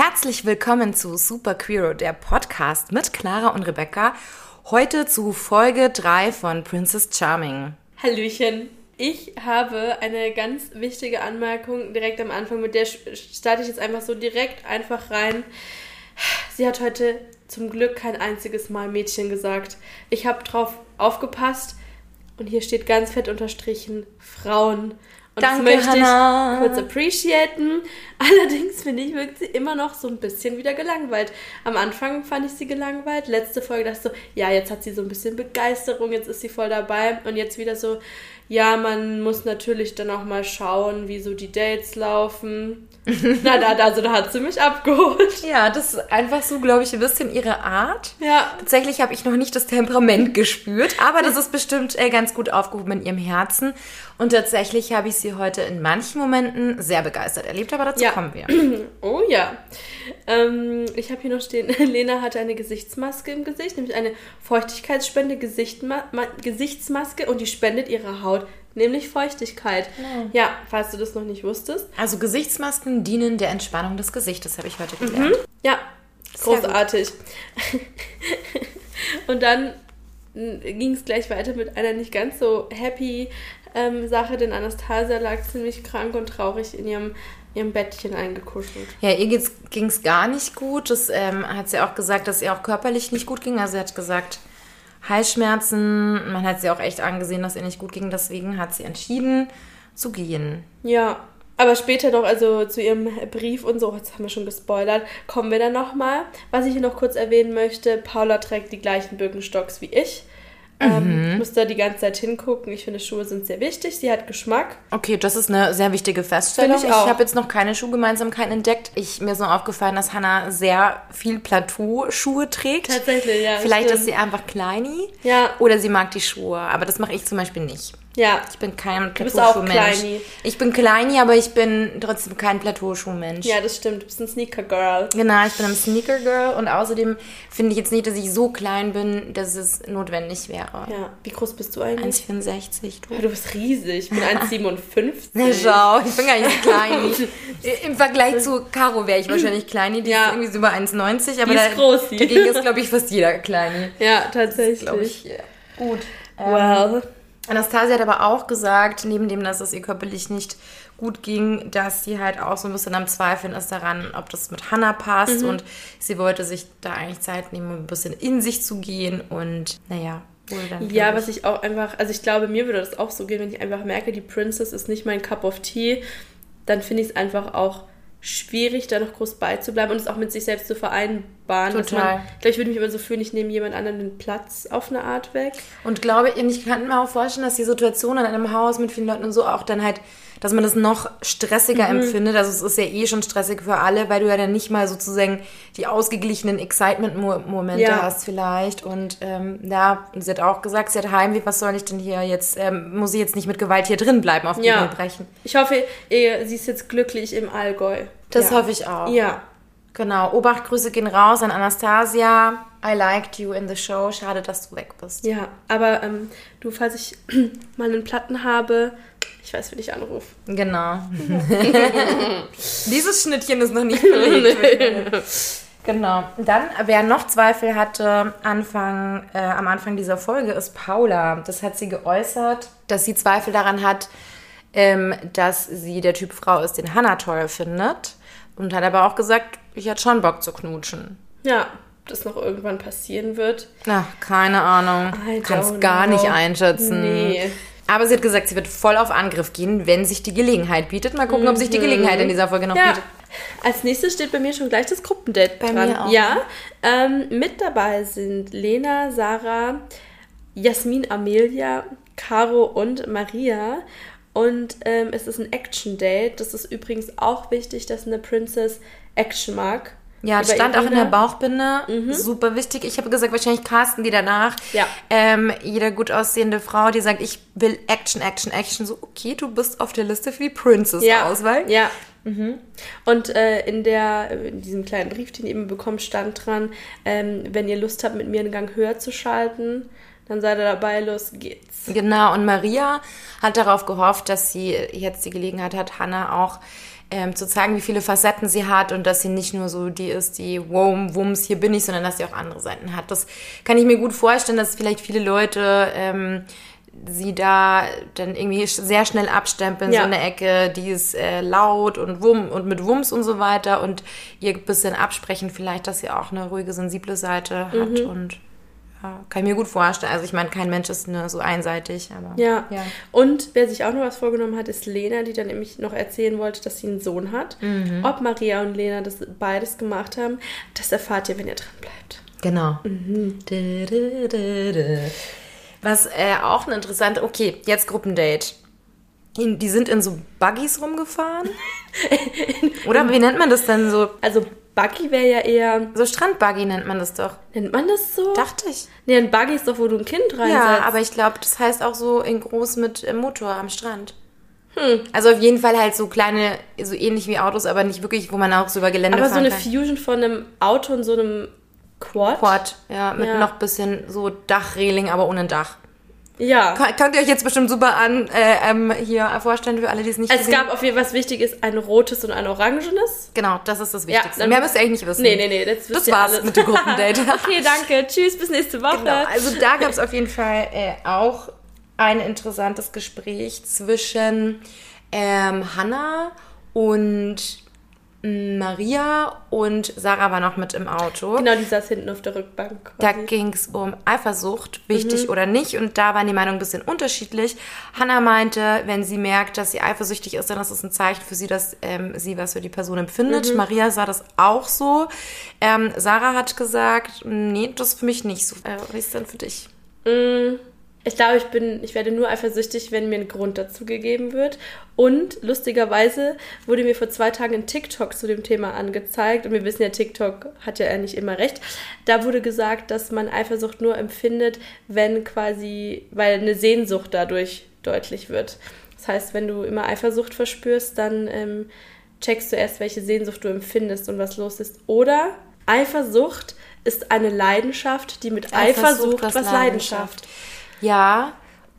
Herzlich willkommen zu Super Queero, der Podcast mit Clara und Rebecca. Heute zu Folge 3 von Princess Charming. Hallöchen. Ich habe eine ganz wichtige Anmerkung direkt am Anfang, mit der starte ich jetzt einfach so direkt einfach rein. Sie hat heute zum Glück kein einziges Mal Mädchen gesagt. Ich habe drauf aufgepasst und hier steht ganz fett unterstrichen Frauen. Und Danke, das möchte Hannah. ich kurz appreciaten. Allerdings finde ich, wirkt sie immer noch so ein bisschen wieder gelangweilt. Am Anfang fand ich sie gelangweilt. Letzte Folge dachte ich so, ja, jetzt hat sie so ein bisschen Begeisterung, jetzt ist sie voll dabei. Und jetzt wieder so, ja, man muss natürlich dann auch mal schauen, wie so die Dates laufen. Na, da, also da hat sie mich abgeholt. Ja, das ist einfach so, glaube ich, ein bisschen ihre Art. Ja. Tatsächlich habe ich noch nicht das Temperament gespürt, aber das ist bestimmt äh, ganz gut aufgehoben in ihrem Herzen. Und tatsächlich habe ich sie heute in manchen Momenten sehr begeistert erlebt, aber dazu Ja. kommen wir. Oh ja. Ähm, ich habe hier noch stehen, Lena hatte eine Gesichtsmaske im Gesicht, nämlich eine Feuchtigkeitsspende Gesichtma Ma Gesichtsmaske und die spendet ihrer Haut nämlich Feuchtigkeit. Ja, falls du das noch nicht wusstest. Also Gesichtsmasken dienen der Entspannung des Gesichtes, habe ich heute gelernt. Ja, Sehr gut. großartig. und dann ging es gleich weiter mit einer nicht ganz so happy ähm, Sache, denn Anastasia lag ziemlich krank und traurig in ihrem, ihrem Bettchen eingekuschelt. Ja, ihr ging es gar nicht gut. Das ähm, hat sie auch gesagt, dass ihr auch körperlich nicht gut ging. Also sie hat gesagt, Halsschmerzen. Man hat sie auch echt angesehen, dass ihr nicht gut ging. Deswegen hat sie entschieden zu gehen. Ja, aber später noch, also zu ihrem Brief und so, jetzt haben wir schon gespoilert, kommen wir dann nochmal. Was ich hier noch kurz erwähnen möchte, Paula trägt die gleichen Birkenstocks wie ich. Ähm, ich muss da die ganze Zeit hingucken. Ich finde, Schuhe sind sehr wichtig. Sie hat Geschmack. Okay, das ist eine sehr wichtige Feststellung. Finde Ich, ich auch. habe jetzt noch keine Schuhgemeinsamkeiten entdeckt. Ich, mir ist nur aufgefallen, dass Hannah sehr viel Plateauschuhe trägt. Tatsächlich, ja. Vielleicht stimmt. ist sie einfach kleini. Ja. Oder sie mag die Schuhe. Aber das mache ich zum Beispiel nicht. Ja, Ich bin kein bist auch Plateauschuhmensch. Ich bin kleini, aber ich bin trotzdem kein Plateauschuhmensch. ja, das stimmt. Du bist ein Sneaker-Girl. Genau, ich bin ein Sneaker Girl und außerdem finde ich jetzt nicht, dass ich so klein bin, dass es notwendig wäre. Ja, wie groß bist du eigentlich? 1,64. Du. Ja, du bist riesig. Ich bin 1,57. Na schau, ich bin gar nicht klein. Im Vergleich zu Caro wäre ich wahrscheinlich kleini. Die Ja. ist irgendwie so über 1,90. Aber Die ist da, groß, die. dagegen ist, glaube ich, fast jeder kleini. Ja, tatsächlich. Glaube ich. ja. Gut. Ähm, Well. Anastasia hat aber auch gesagt, neben dem, dass es ihr körperlich nicht gut ging, dass sie halt auch so ein bisschen am Zweifeln ist daran, ob das mit Hannah passt. Mhm. Und sie wollte sich da eigentlich Zeit nehmen, um ein bisschen in sich zu gehen. Und naja, wohl dann. Ja, was ich auch einfach, also ich glaube, mir würde das auch so gehen, wenn ich einfach merke, die Princess ist nicht mein Cup of Tea, dann finde ich es einfach auch schwierig, da noch groß beizubleiben und es auch mit sich selbst zu vereinbaren. dass Total. Man, ich glaube, ich würde mich immer so fühlen, ich nehme jemand anderen den Platz auf eine Art weg. Und glaube, ich kann mir auch vorstellen, dass die Situation in einem Haus mit vielen Leuten und so auch dann halt, dass man das noch stressiger Mhm. empfindet. Also es ist ja eh schon stressig für alle, weil du ja dann nicht mal sozusagen die ausgeglichenen Excitement-Momente Ja. hast vielleicht. Und ähm, ja, sie hat auch gesagt, sie hat Heimweh, was soll ich denn hier jetzt, ähm, muss ich jetzt nicht mit Gewalt hier drin bleiben, auf Ja. Biegen und brechen. Ich hoffe, ihr, sie ist jetzt glücklich im Allgäu. Das ja. hoffe ich auch. Ja. Genau, Obachtgrüße gehen raus an Anastasia. I liked you in the show. Schade, dass du weg bist. Ja, aber ähm, du, falls ich mal einen Platten habe, ich weiß, wen ich anrufe. Genau. Dieses Schnittchen ist noch nicht belegt. Genau. Dann, wer noch Zweifel hatte, Anfang, äh, am Anfang dieser Folge, ist Paula. Das hat sie geäußert, dass sie Zweifel daran hat, ähm, dass sie der Typ Frau ist, den Hannah toll findet. Und hat aber auch gesagt, ich hätte schon Bock zu knutschen. Ja, ob das noch irgendwann passieren wird. Na, keine Ahnung. Kannst don't gar know. nicht einschätzen. Nee. Aber sie hat gesagt, sie wird voll auf Angriff gehen, wenn sich die Gelegenheit bietet. Mal gucken, ob sich die Gelegenheit in dieser Folge noch Mhm. Ja. bietet. Als nächstes steht bei mir schon gleich das Gruppendate Bei dran. mir auch. Ja. Ähm, mit dabei sind Lena, Sarah, Jasmin, Amelia, Caro und Maria. Und ähm, es ist ein Action-Date. Das ist übrigens auch wichtig, dass eine Princess Action mag. Ja, das stand auch in der. Bauchbinde. Super wichtig. Ich habe gesagt, wahrscheinlich casten die danach. Ja. Ähm, jede gut aussehende Frau, die sagt, ich will Action, Action, Action. So, okay, du bist auf der Liste für die Princess-Auswahl. Ja. Und äh, in, der, in diesem kleinen Brief, den ihr eben bekommt, stand dran, ähm, wenn ihr Lust habt, mit mir einen Gang höher zu schalten, dann seid ihr dabei, los geht's. Genau, und Maria hat darauf gehofft, dass sie jetzt die Gelegenheit hat, Hannah auch ähm, zu zeigen, wie viele Facetten sie hat und dass sie nicht nur so die ist, die Wom, Wums, hier bin ich, sondern dass sie auch andere Seiten hat. Das kann ich mir gut vorstellen, dass vielleicht viele Leute ähm, sie da dann irgendwie sehr schnell abstempeln, ja. so eine Ecke, die ist äh, laut und Wum und mit Wums und so weiter und ihr ein bisschen absprechen vielleicht, dass sie auch eine ruhige, sensible Seite hat mhm. und ja, kann ich mir gut vorstellen. Also ich meine, kein Mensch ist nur so einseitig, aber ja. ja. Und wer sich auch noch was vorgenommen hat, ist Lena, die dann nämlich noch erzählen wollte, dass sie einen Sohn hat. Mhm. Ob Maria und Lena das beides gemacht haben, das erfahrt ihr, wenn ihr dran bleibt. Genau. Mhm. Was äh, auch ein interessanter, okay, jetzt Gruppendate. Die sind in so Buggies rumgefahren. Oder wie nennt man das denn so? Also Buggy wäre ja eher. So Strandbuggy nennt man das doch. Nennt man das so? Dachte ich. Nee, ein Buggy ist doch, wo du ein Kind reinsetzt. Ja, aber ich glaube, das heißt auch so in groß mit äh, Motor am Strand. Hm. Also auf jeden Fall halt so kleine, so ähnlich wie Autos, aber nicht wirklich, wo man auch so über Gelände aber fahren kann. Aber so eine Fusion von einem Auto und so einem Quad? Quad, ja, mit ja. noch bisschen so Dachreling, aber ohne Dach. Ja. Könnt ihr euch jetzt bestimmt super an äh, ähm, hier vorstellen für alle, die es nicht Es gesehen. gab auf jeden Fall, was wichtig ist, ein rotes und ein orangenes. Genau, das ist das Wichtigste. Ja, Mehr müsst ihr eigentlich nicht wissen. Nee, nee, nee. Das, das war's alles. mit dem Gruppendate. okay, danke. Tschüss, bis nächste Woche. Genau, also da gab es auf jeden Fall äh, auch ein interessantes Gespräch zwischen ähm, Hannah und Maria und Sarah war noch mit im Auto. Genau, die saß hinten auf der Rückbank. Quasi. Da ging es um Eifersucht, wichtig mhm. oder nicht. Und da waren die Meinungen ein bisschen unterschiedlich. Hannah meinte, wenn sie merkt, dass sie eifersüchtig ist, dann ist es ein Zeichen für sie, dass ähm, sie was für die Person empfindet. Mhm. Maria sah das auch so. Ähm, Sarah hat gesagt, nee, das ist für mich nicht so. Äh, wie ist denn für dich? Mhm. Ich glaube, ich bin, ich werde nur eifersüchtig, wenn mir ein Grund dazu gegeben wird. Und lustigerweise wurde mir vor zwei Tagen ein TikTok zu dem Thema angezeigt. Und wir wissen ja, TikTok hat ja nicht immer recht. Da wurde gesagt, dass man Eifersucht nur empfindet, wenn quasi, weil eine Sehnsucht dadurch deutlich wird. Das heißt, wenn du immer Eifersucht verspürst, dann ähm, checkst du erst, welche Sehnsucht du empfindest und was los ist. Oder Eifersucht ist eine Leidenschaft, die mit Eifersucht, Eifersucht was Leidenschaft. Leidenschaft. Ja,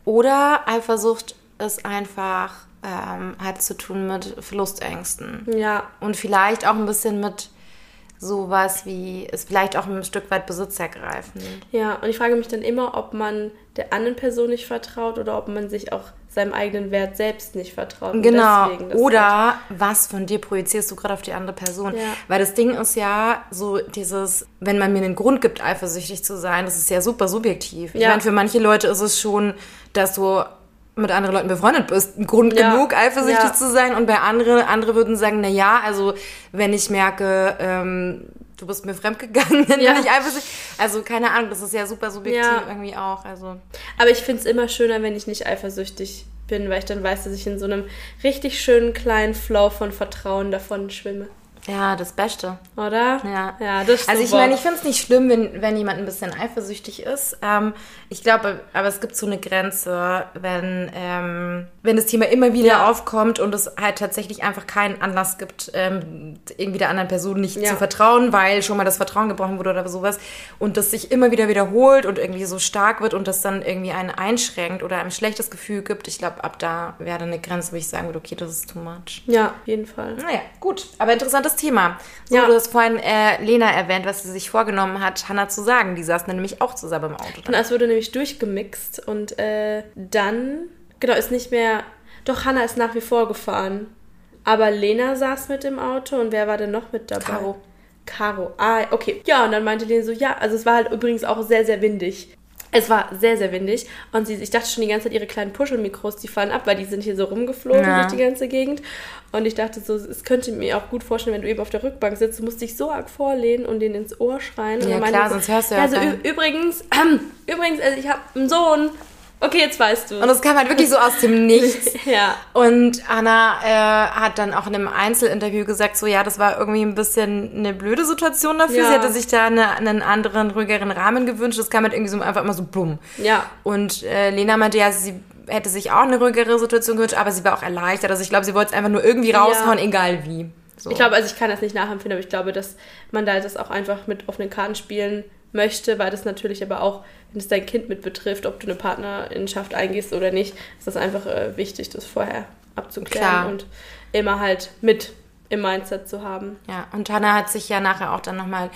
oder Eifersucht ist einfach, ähm, hat zu tun mit Verlustängsten. Ja. Und vielleicht auch ein bisschen mit sowas wie, ist vielleicht auch ein Stück weit besitzergreifend. Ja, und ich frage mich dann immer, ob man der anderen Person nicht vertraut oder ob man sich auch seinem eigenen Wert selbst nicht vertraut. Genau. Oder was von dir projizierst du gerade auf die andere Person? Ja. Weil das Ding ist ja so dieses, wenn man mir einen Grund gibt, eifersüchtig zu sein, das ist ja super subjektiv. Ja. Ich meine, für manche Leute ist es schon, dass du mit anderen Leuten befreundet bist, ein Grund ja. genug, eifersüchtig zu sein. Und bei anderen, andere würden sagen, na ja, also wenn ich merke, ähm, du bist mir fremdgegangen, dann ja. bin ich eifersüchtig. Also keine Ahnung, das ist ja super subjektiv ja. irgendwie auch. Also. Aber ich finde es immer schöner, wenn ich nicht eifersüchtig bin, weil ich dann weiß, dass ich in so einem richtig schönen kleinen Flow von Vertrauen davon schwimme. Ja, das Beste. Oder? Ja. ja das also ich meine, ich finde es nicht schlimm, wenn, wenn jemand ein bisschen eifersüchtig ist. Ähm, ich glaube, aber es gibt so eine Grenze, wenn, ähm, wenn das Thema immer wieder ja. aufkommt und es halt tatsächlich einfach keinen Anlass gibt, ähm, irgendwie der anderen Person nicht ja. zu vertrauen, weil schon mal das Vertrauen gebrochen wurde oder sowas und das sich immer wieder wiederholt und irgendwie so stark wird und das dann irgendwie einen einschränkt oder ein schlechtes Gefühl gibt. Ich glaube, ab da wäre eine Grenze, wo ich sagen würde, okay, das ist too much. Ja, auf jeden Fall. Naja, gut. Aber interessantes Thema. So, ja. du hast vorhin äh, Lena erwähnt, was sie sich vorgenommen hat, Hannah zu sagen. Die saßen nämlich auch zusammen im Auto. Dann. es wurde nämlich durchgemixt und äh, dann, genau, ist nicht mehr, doch Hannah ist nach wie vor gefahren. Aber Lena saß mit im Auto und wer war denn noch mit dabei? Caro. Caro. Ah, okay. Ja, und dann meinte Lena so, ja, also es war halt übrigens auch sehr, sehr windig. Es war sehr, sehr windig und sie, ich dachte schon die ganze Zeit, ihre kleinen Puschelmikros, die fallen ab, weil die sind hier so rumgeflogen ja. durch die ganze Gegend. Und ich dachte so, es könnte mir auch gut vorstellen, wenn du eben auf der Rückbank sitzt, du musst dich so arg vorlehnen und denen ins Ohr schreien. Ja, klar, sonst hörst du ja Also übrigens, ähm, übrigens, also ich habe einen Sohn Okay, jetzt weißt du. Und das kam halt wirklich so aus dem Nichts. ja. Und Anna äh, hat dann auch in einem Einzelinterview gesagt, so ja, das war irgendwie ein bisschen eine blöde Situation dafür. Ja. Sie hätte sich da eine, einen anderen, ruhigeren Rahmen gewünscht. Das kam halt irgendwie so einfach immer so bumm. Ja. Und äh, Lena meinte ja, sie hätte sich auch eine ruhigere Situation gewünscht, aber sie war auch erleichtert. Also ich glaube, sie wollte es einfach nur irgendwie raushauen, ja. egal wie. So. Ich glaube, also ich kann das nicht nachempfinden, aber ich glaube, dass man da das auch einfach mit offenen Karten spielen möchte, weil das natürlich aber auch, wenn es dein Kind mit betrifft, ob du eine Partnerschaft eingehst oder nicht, ist das einfach äh, wichtig, das vorher abzuklären Klar. und immer halt mit im Mindset zu haben. Ja, und Hannah hat sich ja nachher auch dann nochmal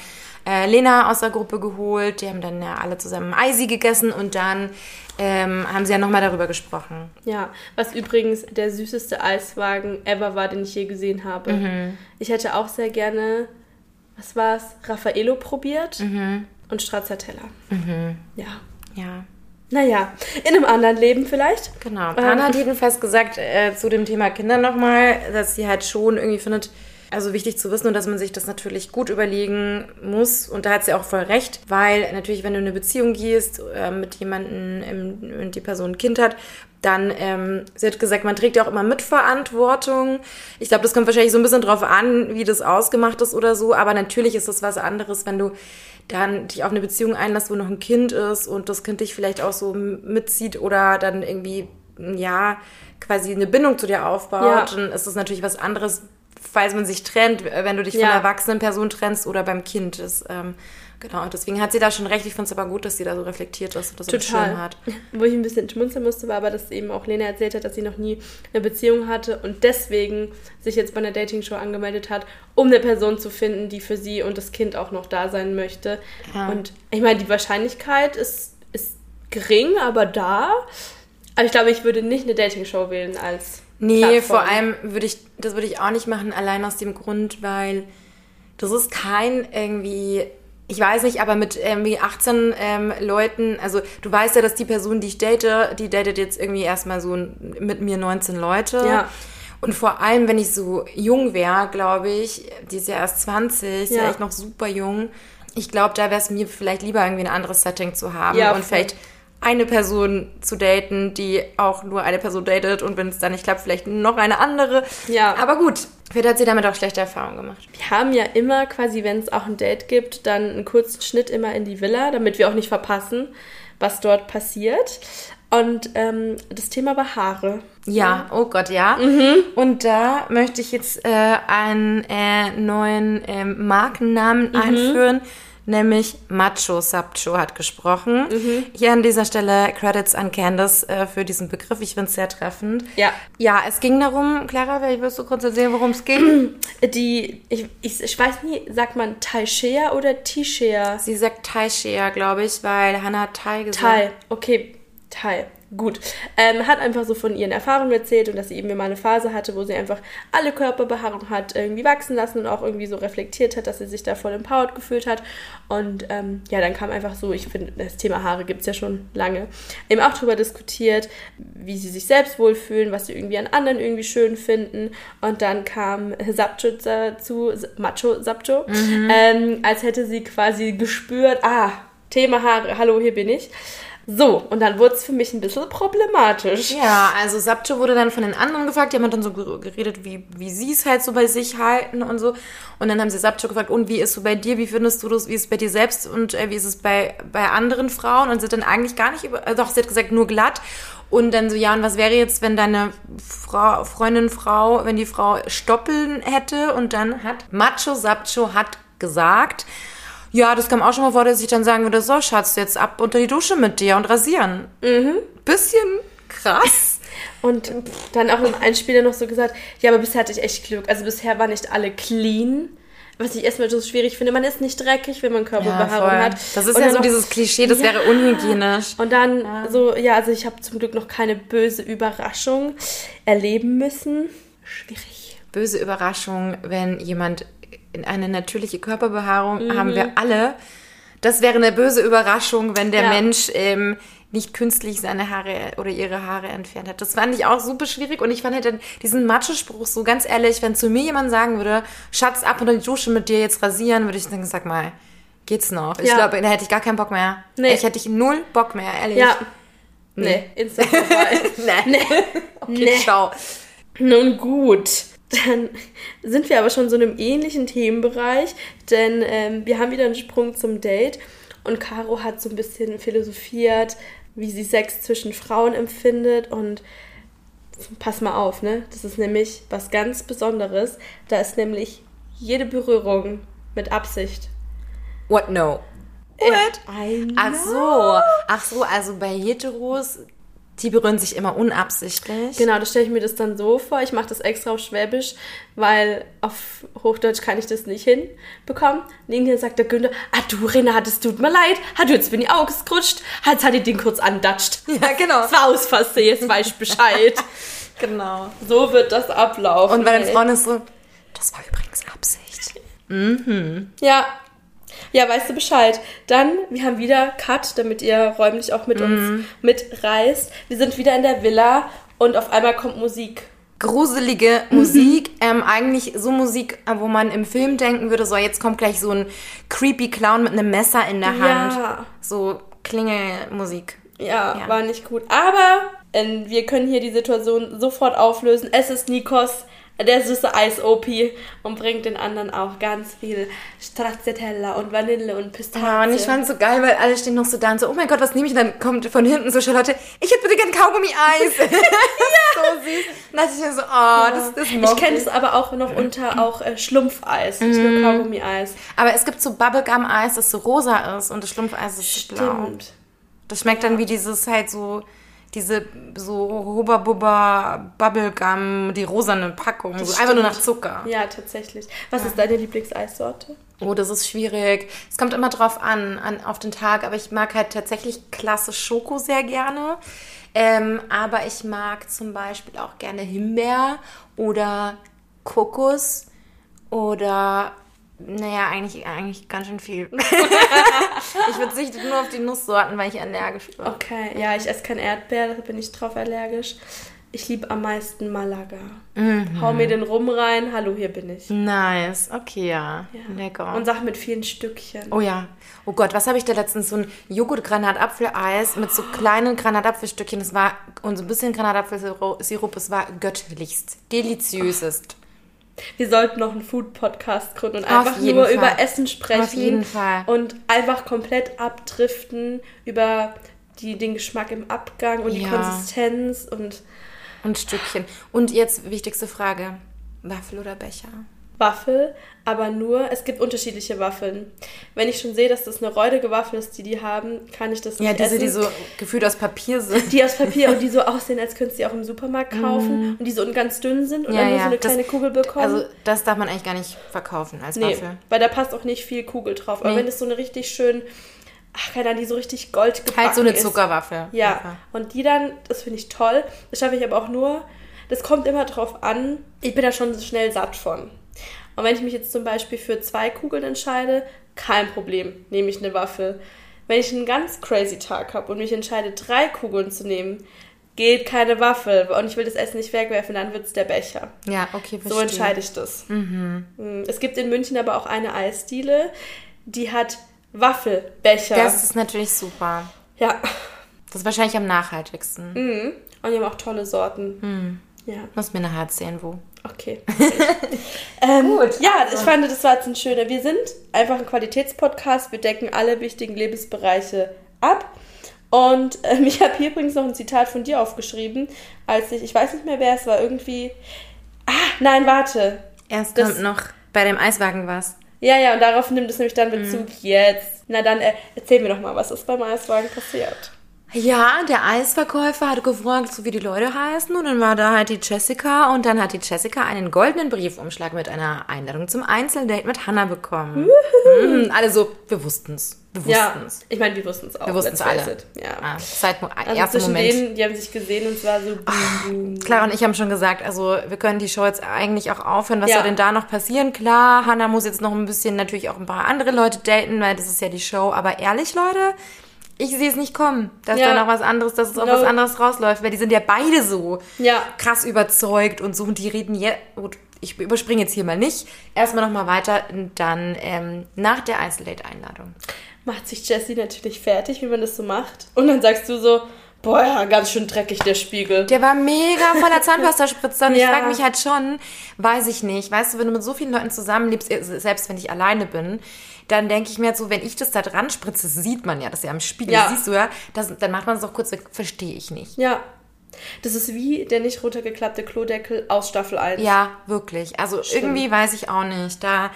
äh, Lena aus der Gruppe geholt. Die haben dann ja alle zusammen Eisi gegessen und dann ähm, haben sie ja nochmal darüber gesprochen. Ja, was übrigens der süßeste Eiswagen ever war, den ich je gesehen habe. Mhm. Ich hätte auch sehr gerne, was war es, Raffaello probiert mhm. Und Stracciatella. Mhm. Ja. Ja. Naja, in einem anderen Leben vielleicht. Genau. Ähm, Anna hat jedenfalls gesagt äh, zu dem Thema Kinder nochmal, dass sie halt schon irgendwie findet, also wichtig zu wissen und dass man sich das natürlich gut überlegen muss. Und da hat sie auch voll recht, weil natürlich, wenn du in eine Beziehung gehst äh, mit jemandem und die Person ein Kind hat, dann, ähm, sie hat gesagt, man trägt ja auch immer Mitverantwortung. Ich glaube, das kommt wahrscheinlich so ein bisschen drauf an, wie das ausgemacht ist oder so. Aber natürlich ist das was anderes, wenn du dann dich auf eine Beziehung einlässt, wo noch ein Kind ist und das Kind dich vielleicht auch so mitzieht oder dann irgendwie, ja, quasi eine Bindung zu dir aufbaut, ja. dann ist das natürlich was anderes, falls man sich trennt, wenn du dich ja. von einer erwachsenen Person trennst oder beim Kind. Das, ähm, genau, und deswegen hat sie da schon recht. Ich finde es aber gut, dass sie da so reflektiert ist und das Total. so hat. Wo ich ein bisschen schmunzeln musste, war aber, dass eben auch Lena erzählt hat, dass sie noch nie eine Beziehung hatte und deswegen sich jetzt bei einer Dating-Show angemeldet hat, um eine Person zu finden, die für sie und das Kind auch noch da sein möchte. Ja. Und ich meine, die Wahrscheinlichkeit ist, ist gering, aber da. Aber ich glaube, ich würde nicht eine Dating-Show wählen als Nee, Plattform. vor allem würde ich, das würde ich auch nicht machen, allein aus dem Grund, weil das ist kein irgendwie, ich weiß nicht, aber mit irgendwie 18 ähm, Leuten, also du weißt ja, dass die Person, die ich date, die datet jetzt irgendwie erstmal so mit mir 19 Leute. Ja. Und vor allem, wenn ich so jung wäre, glaube ich, die ist ja erst 20, ist ja echt noch super jung. Ich glaube, da wäre es mir vielleicht lieber, irgendwie ein anderes Setting zu haben ja, und vielleicht eine Person zu daten, die auch nur eine Person datet und wenn es dann nicht klappt, vielleicht noch eine andere. Ja. Aber gut, vielleicht hat sie damit auch schlechte Erfahrungen gemacht. Wir haben ja immer quasi, wenn es auch ein Date gibt, dann einen kurzen Schnitt immer in die Villa, damit wir auch nicht verpassen, was dort passiert. Und ähm, das Thema war Haare. Ja, oh Gott, ja. Mhm. Und da möchte ich jetzt äh, einen äh, neuen äh, Markennamen mhm. einführen nämlich Macho Sapcho hat gesprochen. Mhm. Hier an dieser Stelle Credits an Candace äh, für diesen Begriff. Ich finde es sehr treffend. Ja. Ja, es ging darum, Clara, willst du kurz erzählen, worum es ging? Die, ich, ich, ich, weiß nie, sagt man Taishea oder Tishea? Sie sagt Taishea, glaube ich, weil Hannah hat Tai gesagt. Tai, okay, Tai. Gut. Ähm, hat einfach so von ihren Erfahrungen erzählt und dass sie eben mal eine Phase hatte, wo sie einfach alle Körperbehaarung hat irgendwie wachsen lassen und auch irgendwie so reflektiert hat, dass sie sich da voll empowered gefühlt hat. Und ähm, ja, dann kam einfach so, ich finde, das Thema Haare gibt es ja schon lange, eben auch darüber diskutiert, wie sie sich selbst wohlfühlen, was sie irgendwie an anderen irgendwie schön finden. Und dann kam Sapcho dazu, Macho Sapcho, mhm. ähm, als hätte sie quasi gespürt, ah, Thema Haare, hallo, hier bin ich. So, und dann wurde es für mich ein bisschen problematisch. Ja, also Sapcho wurde dann von den anderen gefragt, die haben dann so geredet, wie, wie sie es halt so bei sich halten und so. Und dann haben sie Sapcho gefragt, und wie ist so bei dir, wie findest du das, wie ist es bei dir selbst und äh, wie ist es bei, bei anderen Frauen? Und sie hat dann eigentlich gar nicht über, äh, doch, sie hat gesagt, nur glatt. Und dann so, ja, und was wäre jetzt, wenn deine Frau, Freundin, Frau, wenn die Frau Stoppeln hätte? Und dann hat Macho Sapcho hat gesagt, ja, das kam auch schon mal vor, dass ich dann sagen würde, so, Schatz, jetzt ab unter die Dusche mit dir und rasieren. Mhm. Bisschen krass. Und dann auch im Einspieler noch so gesagt, ja, aber bisher hatte ich echt Glück. Also bisher waren nicht alle clean. Was ich erstmal so schwierig finde, man ist nicht dreckig, wenn man Körperbehaarung ja, hat. Das ist und ja so noch, dieses Klischee, das ja. wäre unhygienisch. Und dann ja. so, ja, also ich habe zum Glück noch keine böse Überraschung erleben müssen. Schwierig. Böse Überraschung, wenn jemand eine natürliche Körperbehaarung mhm. haben wir alle. Das wäre eine böse Überraschung, wenn der ja. Mensch ähm, nicht künstlich seine Haare oder ihre Haare entfernt hat. Das fand ich auch super schwierig und ich fand halt diesen Macho-Spruch so ganz ehrlich, wenn zu mir jemand sagen würde, Schatz, ab unter die Dusche mit dir jetzt rasieren, würde ich denken, sag mal, geht's noch? Ich ja. glaube, da hätte ich gar keinen Bock mehr. Nee. Ich hätte ich null Bock mehr, ehrlich. Ja. Nee, nee. Insta nee. nee. Okay, nee. ciao. Nun gut. Dann sind wir aber schon so in einem ähnlichen Themenbereich, denn ähm, wir haben wieder einen Sprung zum Date und Caro hat so ein bisschen philosophiert, wie sie Sex zwischen Frauen empfindet und pass mal auf, ne? Das ist nämlich was ganz Besonderes. Da ist nämlich jede Berührung mit Absicht. What no? What? Ach so, ach so, also bei Heteros, die berühren sich immer unabsichtlich. Genau, da stelle ich mir das dann so vor. Ich mache das extra auf Schwäbisch, weil auf Hochdeutsch kann ich das nicht hinbekommen. Neben dir sagt der Günther, ah du Renate, es tut mir leid, hat du jetzt bin ich ausgerutscht, jetzt hat ich den kurz andatscht. Ja, genau. Das war aus Versehen, jetzt weiß ich Bescheid. Genau. so wird das ablaufen. Und den ey. Frauen ist so, das war übrigens Absicht. Ja. Ja, weißt du Bescheid. Dann, wir haben wieder Cut, damit ihr räumlich auch mit uns mitreist. Wir sind wieder in der Villa und auf einmal kommt Musik. Gruselige Musik, ähm, eigentlich so Musik, äh, wo man im Film denken würde, so jetzt kommt gleich so ein creepy Clown mit einem Messer in der Hand. Ja. So Klingelmusik. Ja, Ja. war nicht gut. Aber ähm, wir können hier die Situation sofort auflösen. Es ist Nikos, der süße Eis-OP und bringt den anderen auch ganz viel Stracciatella und Vanille und Pistazie. Ja, und ich fand's so geil, weil alle stehen noch so da und so, oh mein Gott, was nehme ich? Und dann kommt von hinten so Charlotte, ich hätte bitte gern Kaugummi-Eis. ja. so süß. Und dachte ich mir so, oh, das, das ich mochte kenne es aber auch noch unter auch äh, Schlumpfeis, nicht nur Kaugummi-Eis. Aber es gibt so Bubblegum-Eis, das so rosa ist und das Schlumpfeis ist so blau. Stimmt. Das schmeckt dann wie dieses halt so, diese so Hubba Bubba Bubblegum, die rosane Packung. So einfach nur nach Zucker. Ja, tatsächlich. Was ist deine Lieblingseissorte? Oh, das ist schwierig. Es kommt immer drauf an, an, auf den Tag. Aber ich mag halt tatsächlich klasse Schoko sehr gerne. Ähm, aber ich mag zum Beispiel auch gerne Himbeer oder Kokos oder, naja, eigentlich, eigentlich ganz schön viel. ich verzichte nur auf die Nusssorten, weil ich allergisch bin. Okay, ja, ich esse kein Erdbeer, da bin ich drauf allergisch. Ich liebe am meisten Malaga. Mhm. Hau mir den Rum rein, hallo, hier bin ich. Nice, okay, ja. Lecker. Und Sachen mit vielen Stückchen. Oh ja. Oh Gott, was habe ich da letztens? So ein Joghurt-Granatapfeleis mit so kleinen Granatapfelstückchen. Es war, und so ein bisschen Granatapfelsirup. Es war göttlichst. Deliziösest. Wir sollten noch einen Food-Podcast gründen und einfach nur Fall. über Essen sprechen. Auf jeden Fall. Und einfach komplett abdriften über die, den Geschmack im Abgang und die Ja. Konsistenz und Und Stückchen. Und jetzt wichtigste Frage. Waffel oder Becher? Waffel, aber nur, es gibt unterschiedliche Waffeln. Wenn ich schon sehe, dass das eine räudige Waffel ist, die die haben, kann ich das Ja, nicht diese, essen. die so gefühlt aus Papier sind. die aus Papier und die so aussehen, als könntest du die auch im Supermarkt kaufen und die so ganz dünn sind und Mhm. Ja, dann nur ja, so eine das- kleine Kugel bekommen. Also, das darf man eigentlich gar nicht verkaufen als nee, Waffel. weil da passt auch nicht viel Kugel drauf. Aber Nee. wenn es so eine richtig schön, ach keine Ahnung, die so richtig gold gebacken Halt so eine ist. Zuckerwaffel. Ja, und die dann, das finde ich toll. Das schaffe ich aber auch nur, das kommt immer drauf an. Ich bin da schon schnell satt von. Und wenn ich mich jetzt zum Beispiel für zwei Kugeln entscheide, kein Problem, nehme ich eine Waffel. Wenn ich einen ganz crazy Tag habe und mich entscheide, drei Kugeln zu nehmen, geht keine Waffel. Und ich will das Essen nicht wegwerfen, dann wird es der Becher. Ja, okay, verstehe. So entscheide ich das. Mm, Es gibt in München aber auch eine Eisdiele, die hat Waffelbecher. Das ist natürlich super. ja. Das ist wahrscheinlich am nachhaltigsten. Mhm. Und die haben auch tolle Sorten. Hm. Ja, Muss mir nachher erzählen, wo. Okay. ähm, ja, ich fand, das war jetzt ein schöner. Wir sind einfach ein Qualitätspodcast. Wir decken alle wichtigen Lebensbereiche ab. Und ähm, ich habe hier übrigens noch ein Zitat von dir aufgeschrieben, als ich, ich weiß nicht mehr, wer es war, irgendwie. Ah, nein, warte. Erst Das- kommt noch bei dem Eiswagen was. Ja, ja, und darauf nimmt es nämlich dann. Bezug jetzt. Na dann, äh, erzähl mir doch mal, was ist beim Eiswagen passiert. Ja, der Eisverkäufer hat gefragt, so wie die Leute heißen. Und dann war da halt die Jessica. Und dann hat die Jessica einen goldenen Briefumschlag mit einer Einladung zum Einzeldate mit Hannah bekommen. Mhm, alle so, wir wussten's. Wir Ja, wussten's. ich meine, wir wussten es auch. Wir wussten's let's face alle. it. Ja. Ah, seit dem Also ersten Moment. denen, die haben sich gesehen und es war so. boom. Clara und ich haben schon gesagt, also wir können die Show jetzt eigentlich auch aufhören. Was Ja. soll denn da noch passieren? Klar, Hannah muss jetzt noch ein bisschen natürlich auch ein paar andere Leute daten, weil das ist ja die Show. Aber ehrlich, Leute, ich sehe es nicht kommen, dass Ja. da noch was anderes, dass es auch No. was anderes rausläuft, weil die sind ja beide so Ja. krass überzeugt und so und die reden jetzt. Gut, ich überspringe jetzt hier mal nicht. Erstmal noch mal weiter, dann ähm, nach der Einzeldate-Einladung. macht sich Jessie natürlich fertig, wie man das so macht. Und dann sagst du so, boah, ja, ganz schön dreckig der Spiegel. Der war mega voller Zahnpastaspritzer und ich Ja. frage mich halt schon, weiß ich nicht, weißt du, wenn du mit so vielen Leuten zusammenlebst, äh, selbst wenn ich alleine bin, dann denke ich mir halt so, wenn ich das da dran spritze, sieht man ja, das ist ja am Spiegel, Ja. siehst du ja, das, dann macht man es doch kurz weg, verstehe ich nicht. Ja. Das ist wie der nicht runtergeklappte Klodeckel aus Staffel 1. Ja, wirklich, also irgendwie weiß ich auch nicht, da,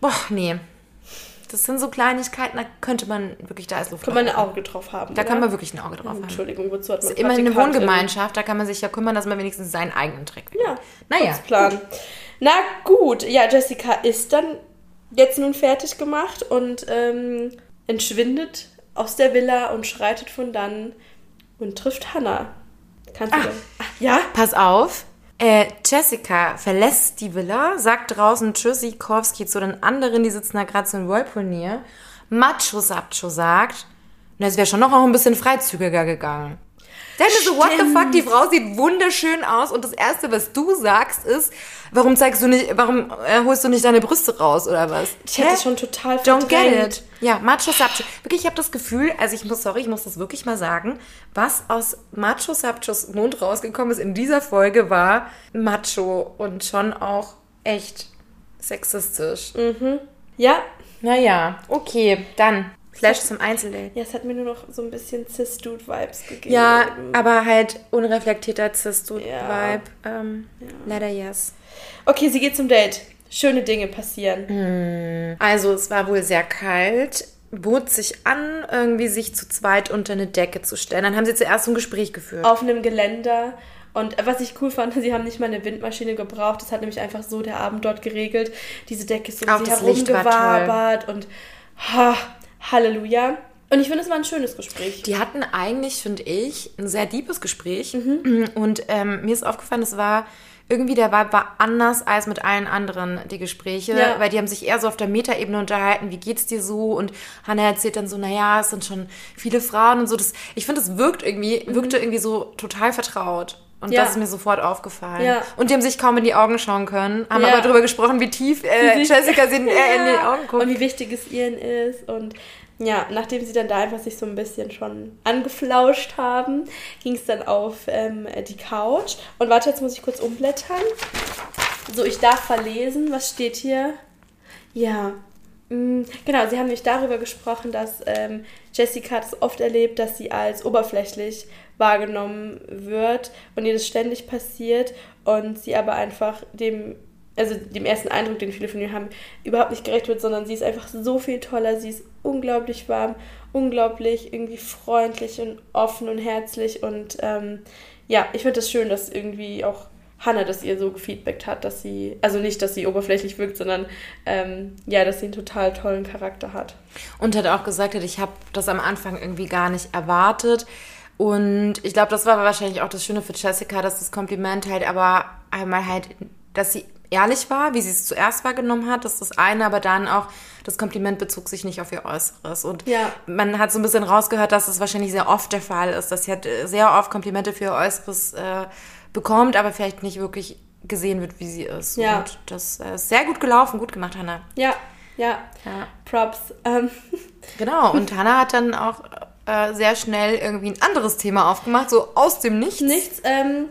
boah, nee. Das sind so Kleinigkeiten, da könnte man wirklich, da ist Luft. Kann man ein Auge drauf haben. Da oder? kann man wirklich ein Auge drauf haben. Entschuldigung, wozu hat man Das ist immerhin eine? Wohngemeinschaft, da kann man sich ja kümmern, dass man wenigstens seinen eigenen trägt. Ja, Naja. Plan. Na gut, ja, Jessica ist dann jetzt nun fertig gemacht und ähm, entschwindet aus der Villa und schreitet von dann und trifft Hannah. Kannst du das? Ach, ja? Pass auf. Äh, Jessica verlässt die Villa, sagt draußen Tschüssikowski zu den anderen, die sitzen da gerade so im Whirlpool Macho Sapcho sagt, na, es wäre schon noch ein bisschen freizügiger gegangen. Mir so, what the fuck, die Frau sieht wunderschön aus und das Erste, was du sagst, ist, warum zeigst du nicht, warum äh, holst du nicht deine Brüste raus oder was? Ich hätte es schon total Don't get verdrängt. it. Ja, Macho Sapcho. Wirklich, ich habe das Gefühl, also ich muss, sorry, ich muss das wirklich mal sagen, was aus Macho Sapchos Mund rausgekommen ist in dieser Folge war Macho und schon auch echt sexistisch. Ja, Naja, okay, dann Flash zum Einzeldate. ja, es hat mir nur noch so ein bisschen Cis-Dude-Vibes gegeben. Ja, aber halt unreflektierter Cis-Vibe. Ja. Ähm, Leider yes. Okay, sie geht zum Date. Schöne Dinge passieren. Also es war wohl sehr kalt, bot sich an, irgendwie sich zu zweit unter eine Decke zu stellen. Dann haben sie zuerst so ein Gespräch geführt. Auf einem Geländer. Und was ich cool fand, sie haben nicht mal eine Windmaschine gebraucht. Das hat nämlich einfach so der Abend dort geregelt. Diese Decke ist um Auch sie herumgewabert und ha, Halleluja. Und ich finde, es war ein schönes Gespräch. Die hatten eigentlich, finde ich, ein sehr deepes Gespräch. Mhm. Und ähm, mir ist aufgefallen, es war irgendwie der Vibe war anders als mit allen anderen die Gespräche, Ja. weil die haben sich eher so auf der Metaebene unterhalten, wie geht's dir so? Und Hannah erzählt dann so, naja, es sind schon viele Frauen und so. Das, ich finde, es wirkt irgendwie, wirkte irgendwie so total vertraut. Und. Ja. das ist mir sofort aufgefallen. Ja. Und die haben sich kaum in die Augen schauen können, haben Ja. aber darüber gesprochen, wie tief äh, Jessica sie in, äh, in die Augen guckt. Und wie wichtig es ihnen ist. Und ja, nachdem sie dann da einfach sich so ein bisschen schon angeflauscht haben, ging es dann auf ähm, die Couch. Und warte, jetzt muss ich kurz umblättern. So, ich darf verlesen. Was steht hier? Ja. mm, Genau, sie haben nämlich darüber gesprochen, dass ähm, Jessica das oft erlebt, dass sie als oberflächlich wahrgenommen wird und ihr das ständig passiert und sie aber einfach dem, also dem ersten Eindruck, den viele von ihr haben, überhaupt nicht gerecht wird, sondern sie ist einfach so viel toller, sie ist unglaublich warm, unglaublich irgendwie freundlich und offen und herzlich und ähm, ja, ich finde das schön, dass irgendwie auch Hannah das ihr so gefeedbackt hat, dass sie, also nicht, dass sie oberflächlich wirkt, sondern ähm, ja, dass sie einen total tollen Charakter hat. Und hat auch gesagt, ich habe das am Anfang irgendwie gar nicht erwartet. Und ich glaube, das war wahrscheinlich auch das Schöne für Jessica, dass das Kompliment halt aber einmal halt, dass sie ehrlich war, wie sie es zuerst wahrgenommen hat, das ist das eine, aber dann auch, das Kompliment bezog sich nicht auf ihr Äußeres. Und Ja. man hat so ein bisschen rausgehört, dass es wahrscheinlich sehr oft der Fall ist, dass sie halt äh, sehr oft Komplimente für ihr Äußeres äh, bekommt, aber vielleicht nicht wirklich gesehen wird, wie sie ist. Ja. Und das äh, ist sehr gut gelaufen, gut gemacht, Hannah. Ja, ja, Ja. Props. Ähm, Genau, und Hannah hat dann auch äh, sehr schnell irgendwie ein anderes Thema aufgemacht, so aus dem Nichts. nichts, ähm,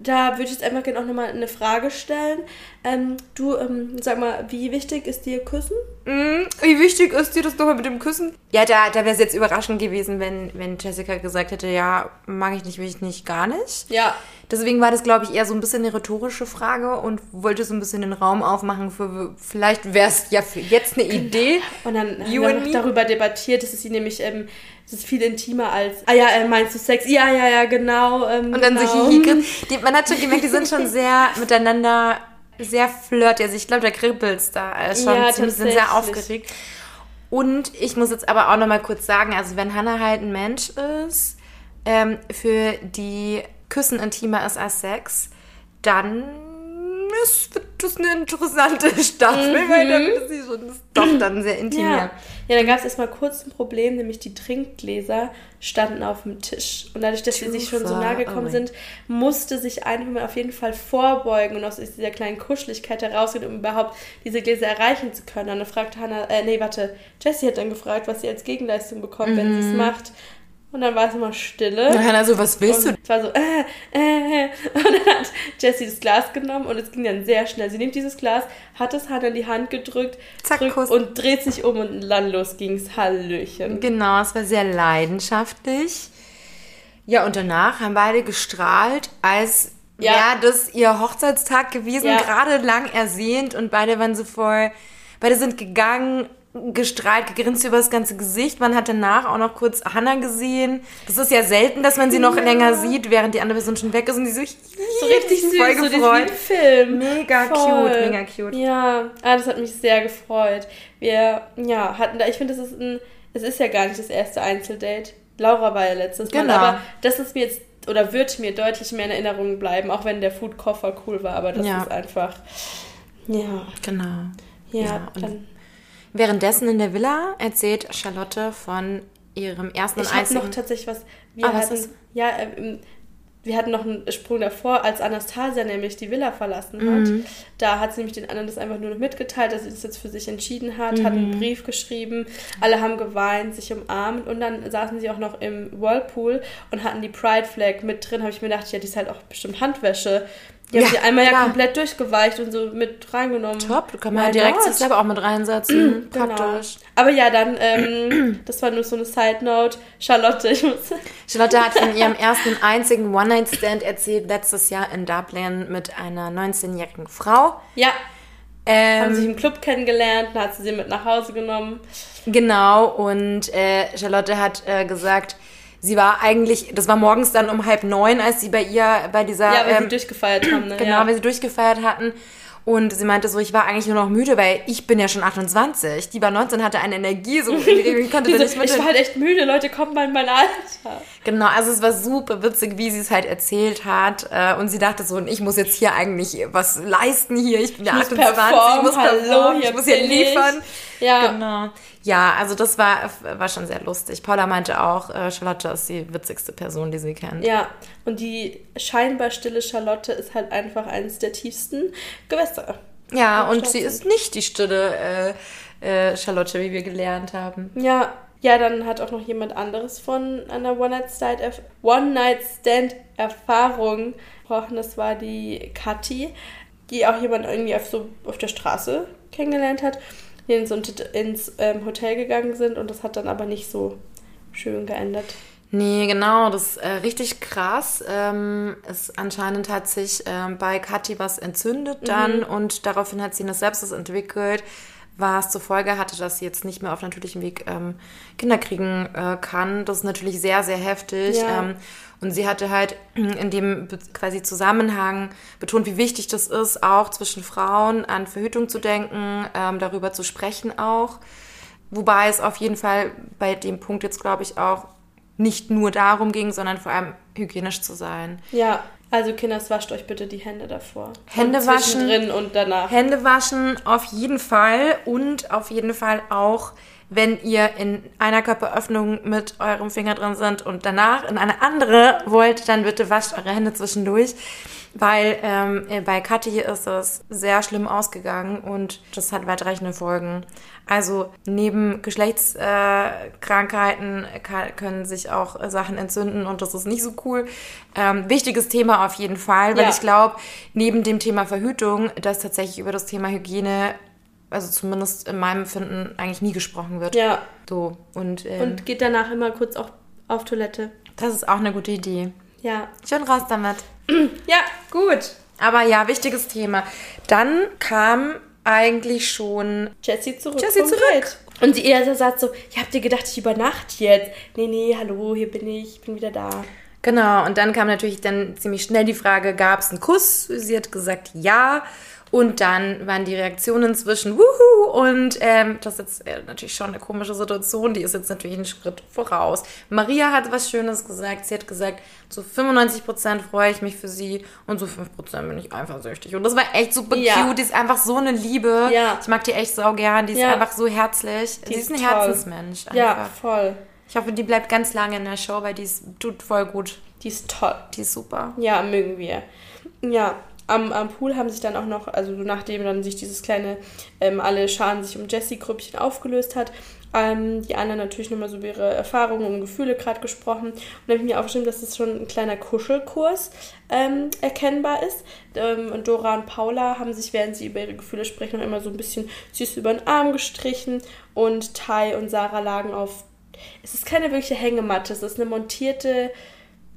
da würde ich jetzt einfach gerne auch nochmal eine Frage stellen. Ähm, du, ähm, sag mal, wie wichtig ist dir Küssen? Mm, Wie wichtig ist dir das nochmal mit dem Küssen? Ja, da, da wäre es jetzt überraschend gewesen, wenn, wenn Jessica gesagt hätte, ja, mag ich nicht, will ich nicht, gar nicht. Ja. Deswegen war das, glaube ich, eher so ein bisschen eine rhetorische Frage und wollte so ein bisschen den Raum aufmachen für, vielleicht wäre es ja für jetzt eine Idee. Und dann haben You wir darüber debattiert, dass es sie nämlich, ähm, es ist viel intimer als, ah ja, äh, meinst du Sex? Ja, ja, ja, genau. Ähm, Und dann genau. so hihi die, Man hat schon gemerkt, die sind schon sehr miteinander, sehr flirty. Also ich glaube, da kribbelt's da äh, schon Ja, ziemlich, sind sehr aufgeregt. Und ich muss jetzt aber auch noch mal kurz sagen, also wenn Hannah halt ein Mensch ist, ähm, für die Küssen intimer ist als Sex, dann ist, wird das eine interessante Staffel, weil dann ist sie schon ist doch dann sehr intim. Mhm. Ja. Ja. dann gab es erstmal kurz ein Problem, nämlich die Trinkgläser standen auf dem Tisch. Und dadurch, dass sie sich schon so far nah gekommen away. sind, musste sich einfach auf jeden Fall vorbeugen und aus dieser kleinen Kuscheligkeit herausgehen, um überhaupt diese Gläser erreichen zu können. Und dann fragte Hannah, äh, nee, warte, Jessie hat dann gefragt, was sie als Gegenleistung bekommt, wenn Mhm. sie es macht. Und dann war es immer Stille. Und Hannah so, was willst du? Und es war so, äh, äh, äh. Und dann hat Jessie das Glas genommen und es ging dann sehr schnell. Sie nimmt dieses Glas, hat es Hannah in die Hand gedrückt Zack, drückt und dreht sich um und dann los ging's. Hallöchen. Genau, es war sehr leidenschaftlich. Ja, und danach haben beide gestrahlt, als Ja. wäre das ihr Hochzeitstag gewesen, Ja. gerade lang ersehnt und beide waren so voll, beide sind gegangen gestrahlt, gegrinst über das ganze Gesicht. Man hat danach auch noch kurz Hannah gesehen. Das ist ja selten, dass man sie noch ja. länger sieht, während die andere Person schon weg ist und die so, so richtig süß, voll gefreut. So Film. Mega Voll. cute, mega cute. Ja, ah, das hat mich sehr gefreut. Wir, ja, hatten da, ich finde, das ist ein, es ist ja gar nicht das erste Einzeldate. Laura war ja letztes genau. Mal, aber das ist mir jetzt oder wird mir deutlich mehr in Erinnerung bleiben, auch wenn der Foodkoffer cool war, aber das ja. ist einfach ja. Genau. Ja, ja dann. Währenddessen in der Villa erzählt Charlotte von ihrem ersten ich einzigen... Ich noch tatsächlich was... Wir ah, hatten, was ja, ähm, wir hatten noch einen Sprung davor, als Anastasia nämlich die Villa verlassen hat. Mhm. Da hat sie nämlich den anderen das einfach nur noch mitgeteilt, dass sie das jetzt für sich entschieden hat, mhm. hat einen mhm. Brief geschrieben, alle haben geweint, sich umarmt und dann saßen sie auch noch im Whirlpool und hatten die Pride Flag mit drin. Habe ich mir gedacht, ja, die ist halt auch bestimmt Handwäsche. Die ja, haben sie einmal klar. ja komplett durchgeweicht und so mit reingenommen. Top, kann man ja direkt sich selber auch mit reinsetzen. genau. Praktisch. Aber ja, dann, ähm, das war nur so eine Side-Note. Charlotte, ich muss. Charlotte hat von ihrem ersten einzigen One-Night-Stand erzählt, letztes Jahr in Dublin mit einer 19-jährigen Frau. Ja. Ähm, haben sich im Club kennengelernt, dann hat sie sie mit nach Hause genommen. Genau, und äh, Charlotte hat äh, gesagt, sie war eigentlich, das war morgens dann um halb neun, als sie bei ihr, bei dieser... Ja, weil ähm, sie durchgefeiert haben, ne? Genau, ja. weil sie durchgefeiert hatten. Und sie meinte so, ich war eigentlich nur noch müde, weil ich bin ja schon 28. Die war 19, hatte eine Energie, so ich konnte Diese, nicht mit. Ich war halt echt müde, Leute, kommt mal in mein Alter. Genau, also es war super witzig, wie sie es halt erzählt hat. Äh, und sie dachte so, und ich muss jetzt hier eigentlich was leisten hier. Ich bin ja 28, ich muss performen, ich muss hier liefern. Ja. Genau. Ja, also das war, war schon sehr lustig. Paula meinte auch, äh, Charlotte ist die witzigste Person, die sie kennt. Ja, und die scheinbar stille Charlotte ist halt einfach eines der tiefsten Gewässer. Ja, und sie ist nicht die stille äh, äh, Charlotte, wie wir gelernt haben. Ja, ja, dann hat auch noch jemand anderes von einer One-Night-Stand-Erfahrung gesprochen. Das war die Kathi, die auch jemand irgendwie auf, so auf der Straße kennengelernt hat die ins, ins ähm, Hotel gegangen sind und das hat dann aber nicht so schön geendet. Nee, genau, das ist äh, richtig krass. Ähm, es anscheinend hat sich ähm, bei Kathi was entzündet dann mhm. und daraufhin hat sie eine Sepsis entwickelt, was zur Folge hatte, dass sie jetzt nicht mehr auf natürlichem Weg ähm, Kinder kriegen äh, kann. Das ist natürlich sehr, sehr heftig. Ja. Ähm, und sie hatte halt in dem quasi Zusammenhang betont, wie wichtig das ist, auch zwischen Frauen an Verhütung zu denken, ähm, darüber zu sprechen auch. Wobei es auf jeden Fall bei dem Punkt jetzt, glaube ich, auch nicht nur darum ging, sondern vor allem hygienisch zu sein. Ja, also Kinders, wascht euch bitte die Hände davor. Hände waschen. und danach. Hände waschen auf jeden Fall und auf jeden Fall auch wenn ihr in einer Körperöffnung mit eurem Finger drin sind und danach in eine andere wollt, dann bitte wascht eure Hände zwischendurch, weil ähm, bei Kathi ist es sehr schlimm ausgegangen und das hat weitreichende Folgen. Also neben Geschlechtskrankheiten äh, können sich auch Sachen entzünden und das ist nicht so cool. Ähm, wichtiges Thema auf jeden Fall, weil ja. ich glaube, neben dem Thema Verhütung, dass tatsächlich über das Thema Hygiene also zumindest in meinem Finden, eigentlich nie gesprochen wird. Ja. So, und, ähm, und geht danach immer kurz auch auf Toilette. Das ist auch eine gute Idee. Ja. Schön raus damit. ja, gut. Aber ja, wichtiges Thema. Dann kam eigentlich schon Jessie zurück. Jessie zurück. Welt. Und sie eher sagt so, ich hab dir gedacht, ich übernachte jetzt. Nee, nee, hallo, hier bin ich, ich bin wieder da. Genau, und dann kam natürlich dann ziemlich schnell die Frage, gab es einen Kuss? Sie hat gesagt, ja. Und dann waren die Reaktionen zwischen Wuhu und ähm, das ist jetzt äh, natürlich schon eine komische Situation, die ist jetzt natürlich einen Schritt voraus. Maria hat was Schönes gesagt. Sie hat gesagt, zu 95 Prozent freue ich mich für sie und zu 5 Prozent bin ich eifersüchtig. Und das war echt super ja. cute. Die ist einfach so eine Liebe. Ja. Ich mag die echt so gern. Die ist ja. einfach so herzlich. Die sie ist, ist ein toll. Herzensmensch. Einfach. Ja, voll. Ich hoffe, die bleibt ganz lange in der Show, weil die ist, tut voll gut. Die ist toll. Die ist super. Ja, mögen wir. Ja, am, am Pool haben sich dann auch noch, also nachdem dann sich dieses kleine, ähm, alle Scharen sich um Jessie-Grüppchen aufgelöst hat, ähm, die anderen natürlich nochmal so über ihre Erfahrungen und Gefühle gerade gesprochen. Und da habe ich mir aufgeschrieben, dass das schon ein kleiner Kuschelkurs ähm, erkennbar ist. Ähm, und Dora und Paula haben sich, während sie über ihre Gefühle sprechen, noch immer so ein bisschen süß über den Arm gestrichen. Und Tai und Sarah lagen auf. Es ist keine wirkliche Hängematte, es ist eine montierte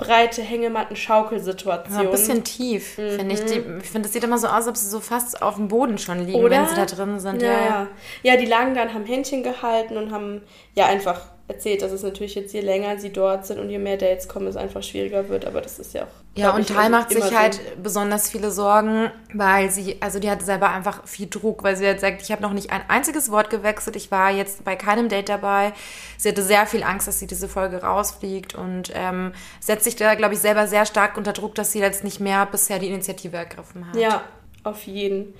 breite Hängematten-Schaukelsituation. Ja, ein bisschen tief, mhm. finde ich. Die, ich finde, es sieht immer so aus, als ob sie so fast auf dem Boden schon liegen, Oder? wenn sie da drin sind. Ja, ja. Ja, die lagen dann, haben Händchen gehalten und haben ja einfach erzählt, dass es natürlich jetzt je länger sie dort sind und je mehr Dates kommen, es einfach schwieriger wird. Aber das ist ja auch. Ja, und Tal macht sich halt so. besonders viele Sorgen, weil sie, also die hat selber einfach viel Druck, weil sie halt sagt, ich habe noch nicht ein einziges Wort gewechselt, ich war jetzt bei keinem Date dabei. Sie hatte sehr viel Angst, dass sie diese Folge rausfliegt und ähm, setzt sich da, glaube ich, selber sehr stark unter Druck, dass sie jetzt nicht mehr bisher die Initiative ergriffen hat. Ja, auf jeden.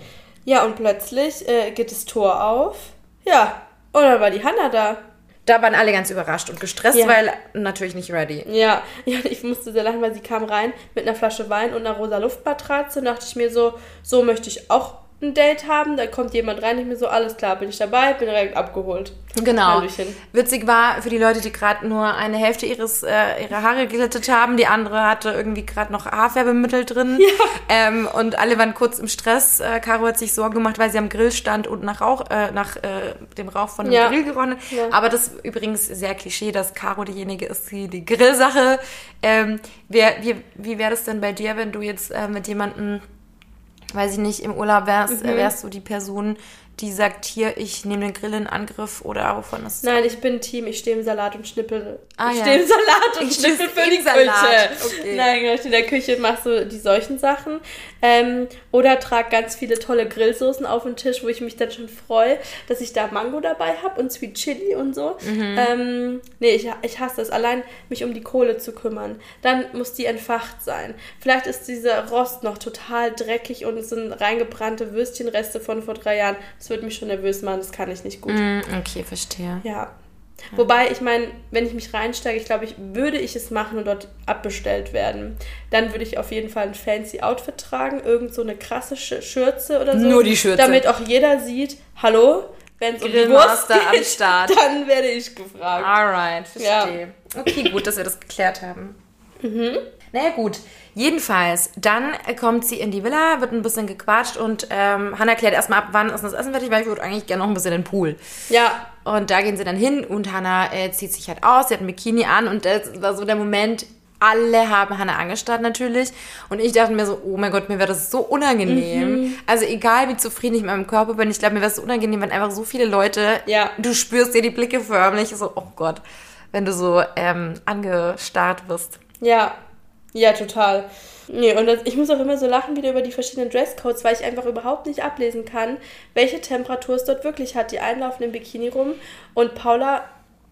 Ja, und plötzlich äh, geht das Tor auf. Ja, und dann war die Hanna da da waren alle ganz überrascht und gestresst, ja. weil natürlich nicht ready. Ja. ja, ich musste sehr lachen, weil sie kam rein mit einer Flasche Wein und einer rosa Luftmatratze und dachte ich mir so, so möchte ich auch ein Date haben, da kommt jemand rein, ich mir so, alles klar, bin ich dabei, bin direkt abgeholt. Genau. Hallöchen. Witzig war für die Leute, die gerade nur eine Hälfte ihres äh, ihrer Haare geglättet haben, die andere hatte irgendwie gerade noch Haarfärbemittel drin. Ja. Ähm, und alle waren kurz im Stress. Äh, Caro hat sich Sorgen gemacht, weil sie am Grill stand und nach Rauch, äh, nach äh, dem Rauch von dem ja. Grill geronnen. Ja. Aber das ist übrigens sehr Klischee, dass Caro diejenige ist, die die Grillsache. Ähm, wer, wie wie wäre das denn bei dir, wenn du jetzt äh, mit jemandem weiß ich nicht, im Urlaub wärst, mhm. wärst du die Person, die sagt, hier, ich nehme den Grill in Angriff oder wovon ist Nein, ich bin Team, ich stehe im Salat und schnippel. Ah, ich ja. stehe im Salat und ich schnippel für die Salat. Küche. Okay. Nein, genau, ich in der Küche machst du die solchen Sachen. Ähm, oder trag ganz viele tolle Grillsoßen auf den Tisch, wo ich mich dann schon freue, dass ich da Mango dabei habe und Sweet Chili und so. Mhm. Ähm, nee, ich, ich hasse das, allein mich um die Kohle zu kümmern. Dann muss die entfacht sein. Vielleicht ist dieser Rost noch total dreckig und es sind reingebrannte Würstchenreste von vor drei Jahren. Das würde mich schon nervös machen, das kann ich nicht gut. Mm, okay, verstehe. Ja. Wobei, ich meine, wenn ich mich reinsteige, ich glaube, ich würde ich es machen und dort abbestellt werden. Dann würde ich auf jeden Fall ein fancy Outfit tragen, irgend so eine krasse Schürze oder so. Nur die Schürze. Damit auch jeder sieht, hallo, wenn es um die Wurst geht, am Start. dann werde ich gefragt. Alright, verstehe. Ja. Okay, gut, dass wir das geklärt haben. Mhm. Naja, gut. Jedenfalls, dann kommt sie in die Villa, wird ein bisschen gequatscht und ähm, Hannah klärt erstmal ab, wann ist das Essen fertig, weil ich würde eigentlich gerne noch ein bisschen in den Pool. Ja. Und da gehen sie dann hin und Hannah äh, zieht sich halt aus, sie hat ein Bikini an und das war so der Moment, alle haben Hannah angestarrt natürlich. Und ich dachte mir so, oh mein Gott, mir wäre das so unangenehm. Mhm. Also egal, wie zufrieden ich mit meinem Körper bin, ich glaube, mir wäre es so unangenehm, wenn einfach so viele Leute, ja. du spürst dir die Blicke förmlich, so, oh Gott, wenn du so ähm, angestarrt wirst. Ja, ja, total. Nee, und das, ich muss auch immer so lachen wieder über die verschiedenen Dresscodes, weil ich einfach überhaupt nicht ablesen kann, welche Temperatur es dort wirklich hat. Die einen laufen im Bikini rum und Paula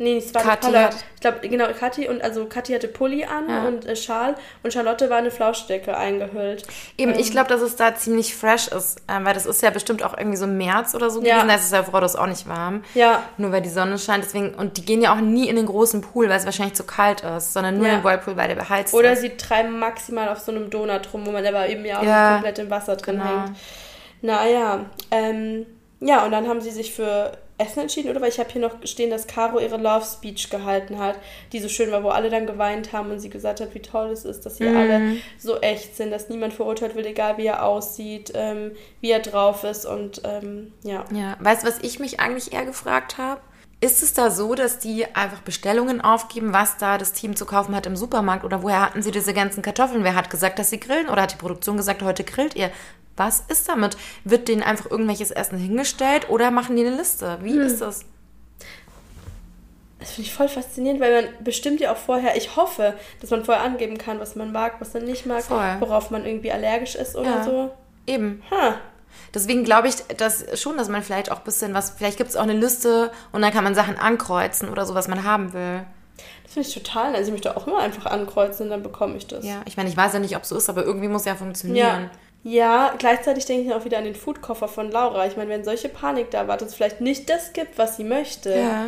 Nee, es war Kathi Paula. Ich glaube, genau, Kathi und also Kathi hatte Pulli an ja. und äh, Schal und Charlotte war eine Flauschdecke eingehüllt. Eben, ähm. ich glaube, dass es da ziemlich fresh ist, äh, weil das ist ja bestimmt auch irgendwie so März oder so gewesen. Ja. Da ist es ja vor auch nicht warm. Ja. Nur weil die Sonne scheint. Deswegen, und die gehen ja auch nie in den großen Pool, weil es wahrscheinlich zu kalt ist, sondern nur ja. in den Whirlpool, weil der beheizt oder ist. Oder sie treiben maximal auf so einem Donut rum, wo man aber eben ja auch ja. komplett im Wasser drin genau. hängt. Naja, ähm, ja, und dann haben sie sich für Essen entschieden, oder? Weil ich habe hier noch stehen, dass Caro ihre Love Speech gehalten hat, die so schön war, wo alle dann geweint haben und sie gesagt hat, wie toll es ist, dass sie mm. alle so echt sind, dass niemand verurteilt wird, egal wie er aussieht, ähm, wie er drauf ist und ähm, ja. Ja, weißt du, was ich mich eigentlich eher gefragt habe? Ist es da so, dass die einfach Bestellungen aufgeben, was da das Team zu kaufen hat im Supermarkt? Oder woher hatten sie diese ganzen Kartoffeln? Wer hat gesagt, dass sie grillen? Oder hat die Produktion gesagt, heute grillt ihr? Was ist damit? Wird denen einfach irgendwelches Essen hingestellt oder machen die eine Liste? Wie hm. ist das? Das finde ich voll faszinierend, weil man bestimmt ja auch vorher, ich hoffe, dass man vorher angeben kann, was man mag, was man nicht mag, voll. worauf man irgendwie allergisch ist oder ja, so. Eben. Ha. Deswegen glaube ich dass schon, dass man vielleicht auch ein bisschen was, vielleicht gibt es auch eine Liste und dann kann man Sachen ankreuzen oder so, was man haben will. Das finde ich total. Also ich möchte auch immer einfach ankreuzen und dann bekomme ich das. Ja, ich meine, ich weiß ja nicht, ob es so ist, aber irgendwie muss ja funktionieren. Ja. Ja, gleichzeitig denke ich auch wieder an den Foodkoffer von Laura. Ich meine, wenn solche Panik da war, dass es vielleicht nicht das gibt, was sie möchte. Ja.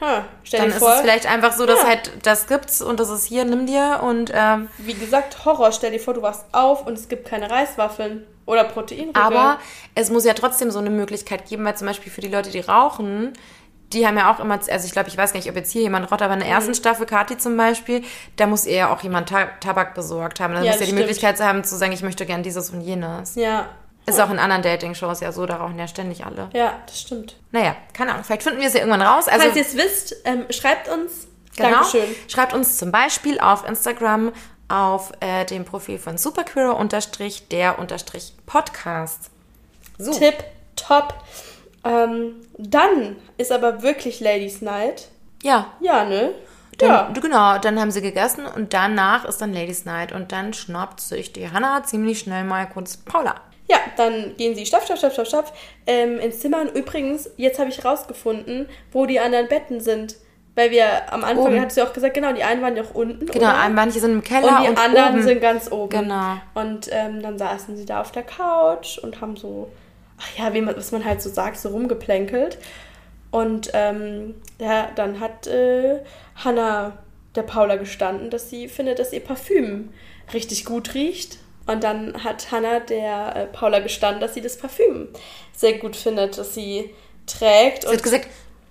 Ha, stell Dann dir vor, ist es vielleicht einfach so, dass ja. halt das gibt's und das ist hier, nimm dir und ähm, wie gesagt Horror. Stell dir vor, du wachst auf und es gibt keine Reiswaffeln oder Proteinriegel. Aber es muss ja trotzdem so eine Möglichkeit geben, weil zum Beispiel für die Leute, die rauchen, die haben ja auch immer, also ich glaube, ich weiß gar nicht, ob jetzt hier jemand rott, aber in der ersten mhm. Staffel, Kati zum Beispiel, da muss eher ja auch jemand Ta Tabak besorgt haben. Da ja, muss ja die stimmt. Möglichkeit haben zu sagen, ich möchte gern dieses und jenes. Ja. Ist auch in anderen Dating-Shows ja so, da rauchen ja ständig alle. Ja, das stimmt. Naja, keine Ahnung, vielleicht finden wir es ja irgendwann raus. Also, Falls ihr es wisst, ähm, schreibt uns Genau. Dankeschön. Schreibt uns zum Beispiel auf Instagram auf äh, dem Profil von Superqueer unterstrich der unterstrich Podcast. So. Tipp top. Ähm, dann ist aber wirklich Ladies Night. Ja. Ja, ne? Dann, ja. Genau, dann haben sie gegessen und danach ist dann Ladies Night und dann schnappt sich die Hannah ziemlich schnell mal kurz Paula. Ja, dann gehen sie stopp, stopp, stopp, stopp, stopp ähm, ins Zimmer. Und übrigens, jetzt habe ich rausgefunden, wo die anderen Betten sind. Weil wir am Anfang, oben. hat sie auch gesagt, genau, die einen waren ja auch unten. Genau, oder? manche sind im Keller. Und die und anderen oben. sind ganz oben. Genau. Und ähm, dann saßen sie da auf der Couch und haben so, ach ja, wie man, was man halt so sagt, so rumgeplänkelt. Und ähm, ja, dann hat äh, Hannah der Paula gestanden, dass sie findet, dass ihr Parfüm richtig gut riecht. Und dann hat Hannah der äh, Paula gestanden, dass sie das Parfüm sehr gut findet, das sie trägt. Sie hat gesagt,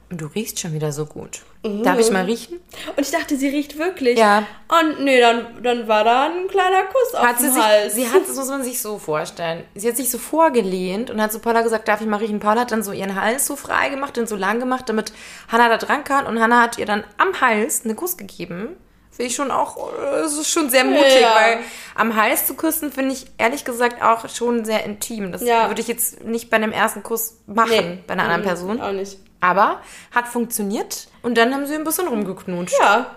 Du riechst schon wieder so gut. Mhm. Darf ich mal riechen? Und ich dachte, sie riecht wirklich. Ja. Und nee, dann, dann war da ein kleiner Kuss auf hat dem sie Hals. Sich, sie hat, das muss man sich so vorstellen. Sie hat sich so vorgelehnt und hat zu Paula gesagt, darf ich mal riechen? Paula hat dann so ihren Hals so frei gemacht, den so lang gemacht, damit Hannah da dran kann. Und Hannah hat ihr dann am Hals einen Kuss gegeben. Finde ich schon auch, das ist schon sehr mutig, ja. weil am Hals zu küssen finde ich ehrlich gesagt auch schon sehr intim. Das ja. würde ich jetzt nicht bei einem ersten Kuss machen, nee. bei einer anderen mhm. Person. Auch nicht. Aber hat funktioniert und dann haben sie ein bisschen rumgeknutscht. Ja.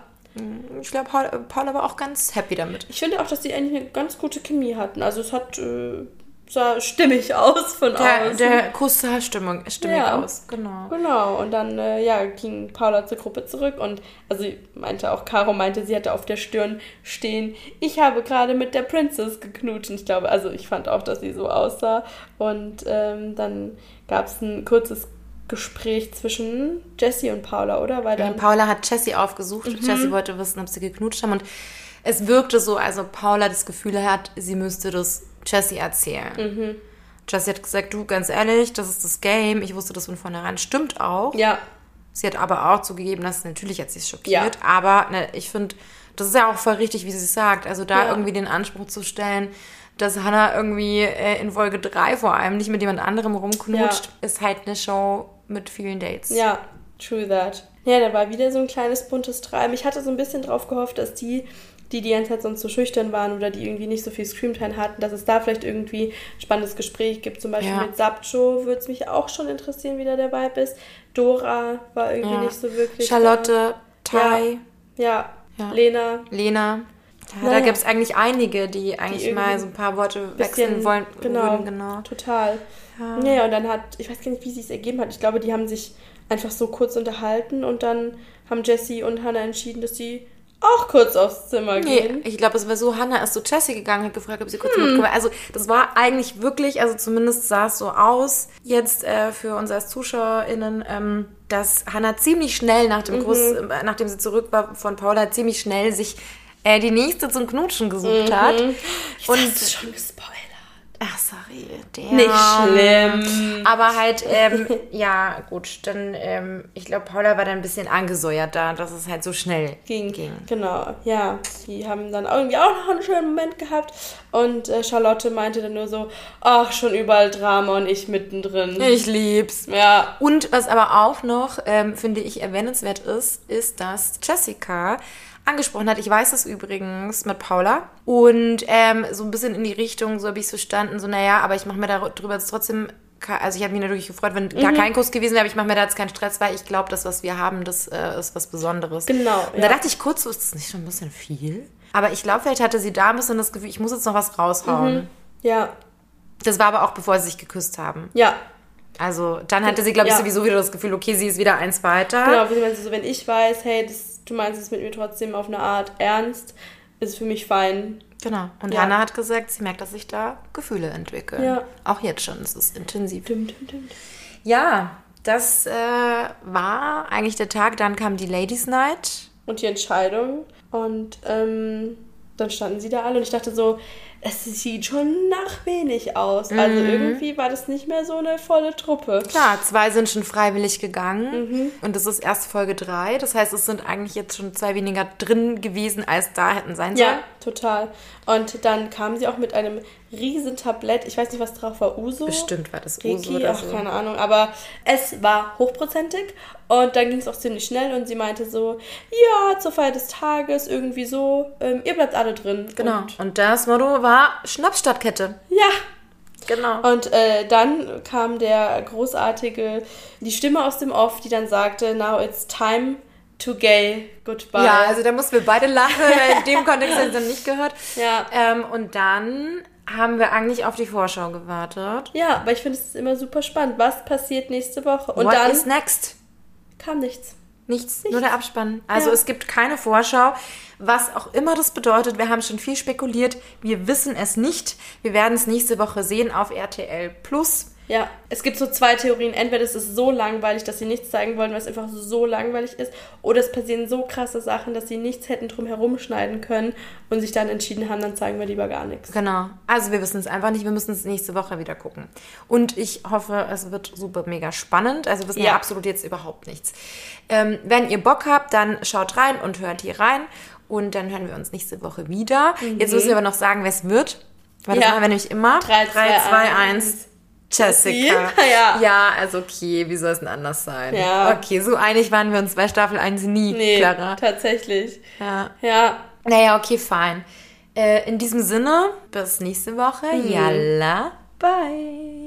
Ich glaube, Paula war auch ganz happy damit. Ich finde auch, dass die eigentlich eine ganz gute Chemie hatten. Also es hat äh, sah stimmig aus von der, außen. Der Kuss sah stimmig, stimmig ja, aus, genau. Genau, und dann äh, ja, ging Paula zur Gruppe zurück und also meinte auch, Caro meinte, sie hatte auf der Stirn stehen, ich habe gerade mit der Princess geknutscht. Und ich glaube, also ich fand auch, dass sie so aussah. Und ähm, dann gab es ein kurzes Gespräch zwischen Jessie und Paula, oder? Weil dann Paula hat Jessie aufgesucht. Mhm. Jessie wollte wissen, ob sie geknutscht haben. Und es wirkte so, also Paula das Gefühl hat, sie müsste das Jessie erzählen. Mhm. Jessie hat gesagt, du, ganz ehrlich, das ist das Game. Ich wusste das von vornherein. Stimmt auch. Ja. Sie hat aber auch zugegeben, dass natürlich hat sie es schockiert. Ja. Aber ne, ich finde, das ist ja auch voll richtig, wie sie es sagt. Also da ja. irgendwie den Anspruch zu stellen, dass Hannah irgendwie äh, in Folge 3 vor allem nicht mit jemand anderem rumknutscht, ja. ist halt eine Show mit vielen Dates. Ja, true that. Ja, da war wieder so ein kleines buntes Treiben. Ich hatte so ein bisschen drauf gehofft, dass die, die die ganze Zeit sonst so schüchtern waren oder die irgendwie nicht so viel Screamtime hatten, dass es da vielleicht irgendwie ein spannendes Gespräch gibt. Zum Beispiel ja. mit Sapcho würde es mich auch schon interessieren, wie da der Vibe ist. Dora war irgendwie ja. nicht so wirklich. Charlotte, Tai. Ja. ja. Lena. Lena. Ja, naja. Da gibt es eigentlich einige, die eigentlich die mal so ein paar Worte wechseln wollen. Genau, würden, genau. total. Ja. Naja, und dann hat, ich weiß gar nicht, wie sie es ergeben hat. Ich glaube, die haben sich einfach so kurz unterhalten und dann haben Jessie und Hannah entschieden, dass sie auch kurz aufs Zimmer gehen. Nee, ich glaube, es war so, Hannah ist zu Jessie gegangen, hat gefragt, ob sie kurz hm. mitkommt. Also das war eigentlich wirklich, also zumindest sah es so aus, jetzt äh, für uns als ZuschauerInnen, ähm, dass Hannah ziemlich schnell nach dem mhm. Kuss, äh, nachdem sie zurück war von Paula, ziemlich schnell sich äh, die nächste zum Knutschen gesucht mhm. hat. Ich und schon gespoilert. Ach, sorry. Der, Nicht schlimm. Aber halt, ähm, ja, gut, dann, ähm, ich glaube, Paula war dann ein bisschen angesäuert da, dass es halt so schnell ging. ging. Genau, ja. Die haben dann irgendwie auch noch einen schönen Moment gehabt. Und äh, Charlotte meinte dann nur so, ach, schon überall Drama und ich mittendrin. Ich lieb's. Ja. Und was aber auch noch, ähm, finde ich, erwähnenswert ist, ist, dass Jessica angesprochen hat. Ich weiß es übrigens mit Paula. Und ähm, so ein bisschen in die Richtung, so habe ich es verstanden, so, naja, aber ich mache mir darüber jetzt trotzdem also ich habe mich natürlich gefreut, wenn mhm. gar kein Kuss gewesen wäre, aber ich mache mir da jetzt keinen Stress, weil ich glaube, das, was wir haben, das äh, ist was Besonderes. Genau. Und ja. da dachte ich kurz, so ist das nicht schon ein bisschen viel? Aber ich glaube, vielleicht hatte sie da ein bisschen das Gefühl, ich muss jetzt noch was raushauen. Mhm. Ja. Das war aber auch, bevor sie sich geküsst haben. Ja. Also dann hatte sie, glaube ich, ja. sowieso wieder das Gefühl, okay, sie ist wieder eins weiter. Genau, du, so, wenn ich weiß, hey, das du meinst es mit mir trotzdem auf eine Art ernst, ist für mich fein. Genau. Und ja. Hannah hat gesagt, sie merkt, dass sich da Gefühle entwickeln. Ja. Auch jetzt schon, es ist intensiv. Stimmt, stimmt, stimmt. Ja, das äh, war eigentlich der Tag. Dann kam die Ladies Night. Und die Entscheidung. Und ähm, dann standen sie da alle und ich dachte so, es sieht schon nach wenig aus. Also mhm. Also irgendwie war das nicht mehr so eine volle Truppe. Klar, zwei sind schon freiwillig gegangen mhm. und das ist erst Folge drei. Das heißt, es sind eigentlich jetzt schon zwei weniger drin gewesen, als da hätten sein sollen. Ja, total. Und dann kamen sie auch mit einem riesen Tablett. Ich weiß nicht, was drauf war. Uso? Bestimmt war das Uso Reiki, oder so. Ach, keine Ahnung. Aber es war hochprozentig Und dann ging es auch ziemlich schnell und sie meinte so, ja, zur Feier des Tages, irgendwie so, ähm, ihr bleibt alle drin. Genau. Und, Und das Motto war Schnappstadtkette. ja, Genau. Und äh, dann kam der großartige, die Stimme aus dem Off, die dann sagte, now it's time to gay goodbye. Ja, also da mussten wir beide lachen. In dem Kontext haben wir es nicht gehört. Ja. Ähm, und dann haben wir eigentlich auf die Vorschau gewartet. Ja, aber ich finde es ist immer super spannend. Was passiert nächste Woche? Und What dann is next? kam nichts. Nichts, nur der Abspann. Also Ja. es gibt keine Vorschau, was auch immer das bedeutet. Wir haben schon viel spekuliert. Wir wissen es nicht. Wir werden es nächste Woche sehen auf RTL Plus. Ja, es gibt so zwei Theorien. Entweder es ist so langweilig, dass sie nichts zeigen wollen, weil es einfach so langweilig ist, oder es passieren so krasse Sachen, dass sie nichts hätten drum herum schneiden können und sich dann entschieden haben, dann zeigen wir lieber gar nichts. Genau. Also wir wissen es einfach nicht. Wir müssen es nächste Woche wieder gucken. Und ich hoffe, es wird super mega spannend. Also wir wissen ja, Ja. absolut jetzt überhaupt nichts. Ähm, wenn ihr Bock habt, dann schaut rein und hört hier rein. Und dann hören wir uns nächste Woche wieder. Jetzt müssen wir aber noch sagen, wer es wird. Weil das Ja. machen wir nämlich immer. Drei, zwei, 2, eins. 1. Jessica. Ja. Ja, also okay, wie soll es denn anders sein? Ja. Okay, so einig waren wir uns bei Staffel 1 nie, Nee, Clara. tatsächlich. Ja. Ja, Naja, okay, fein. Äh, in diesem Sinne, bis nächste Woche. Yalla, bye.